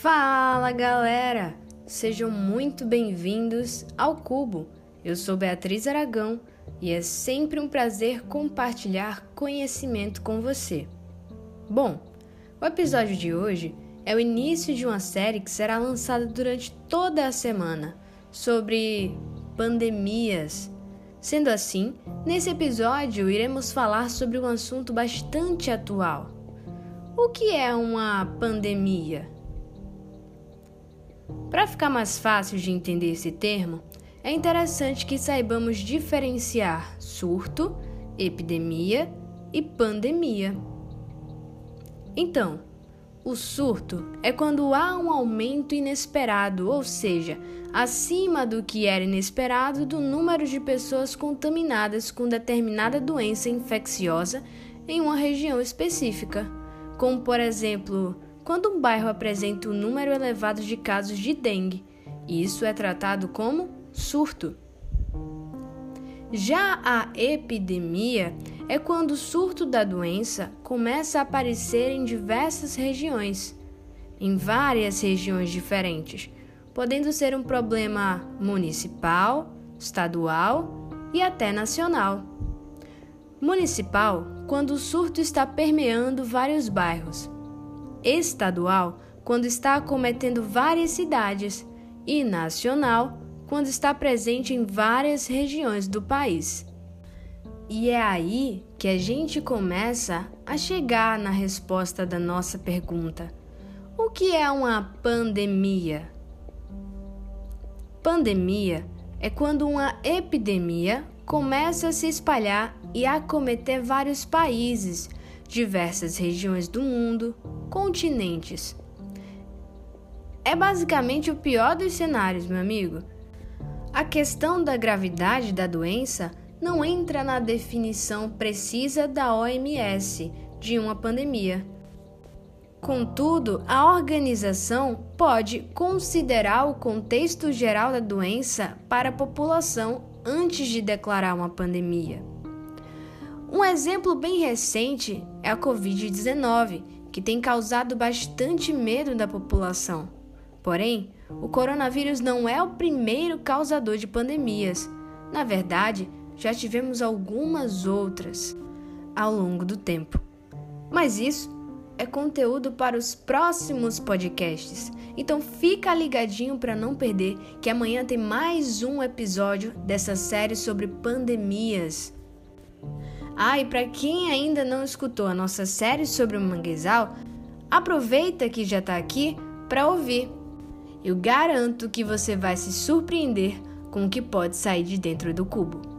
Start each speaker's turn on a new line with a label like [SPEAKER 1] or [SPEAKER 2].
[SPEAKER 1] Fala galera! Sejam muito bem-vindos ao Cubo. Eu sou Beatriz Aragão e é sempre um prazer compartilhar conhecimento com você. Bom, o episódio de hoje é o início de uma série que será lançada durante toda a semana sobre pandemias. Sendo assim, nesse episódio iremos falar sobre um assunto bastante atual. O que é uma pandemia? Para ficar mais fácil de entender esse termo, é interessante que saibamos diferenciar surto, epidemia e pandemia. Então, o surto é quando há um aumento inesperado, ou seja, acima do que era inesperado, do número de pessoas contaminadas com determinada doença infecciosa em uma região específica, como por exemplo quando um bairro apresenta um número elevado de casos de dengue. Isso é tratado como surto. Já a epidemia é quando o surto da doença começa a aparecer em diversas regiões, em várias regiões diferentes, podendo ser um problema municipal, estadual e até nacional. Municipal, quando o surto está permeando vários bairros estadual, quando está acometendo várias cidades, e nacional, quando está presente em várias regiões do país. E é aí que a gente começa a chegar na resposta da nossa pergunta: o que é uma pandemia? Pandemia é quando uma epidemia começa a se espalhar e acometer vários países, diversas regiões do mundo, continentes. É basicamente o pior dos cenários, meu amigo. A questão da gravidade da doença não entra na definição precisa da OMS de uma pandemia. Contudo, a organização pode considerar o contexto geral da doença para a população antes de declarar uma pandemia. Um exemplo bem recente é a Covid-19, que tem causado bastante medo da população. Porém, o coronavírus não é o primeiro causador de pandemias. Na verdade, já tivemos algumas outras ao longo do tempo. Mas isso é conteúdo para os próximos podcasts. Então fica ligadinho para não perder que amanhã tem mais um episódio dessa série sobre pandemias. Ah, e para quem ainda não escutou a nossa série sobre o manguezal, aproveita que já está aqui para ouvir. Eu garanto que você vai se surpreender com o que pode sair de dentro do cubo.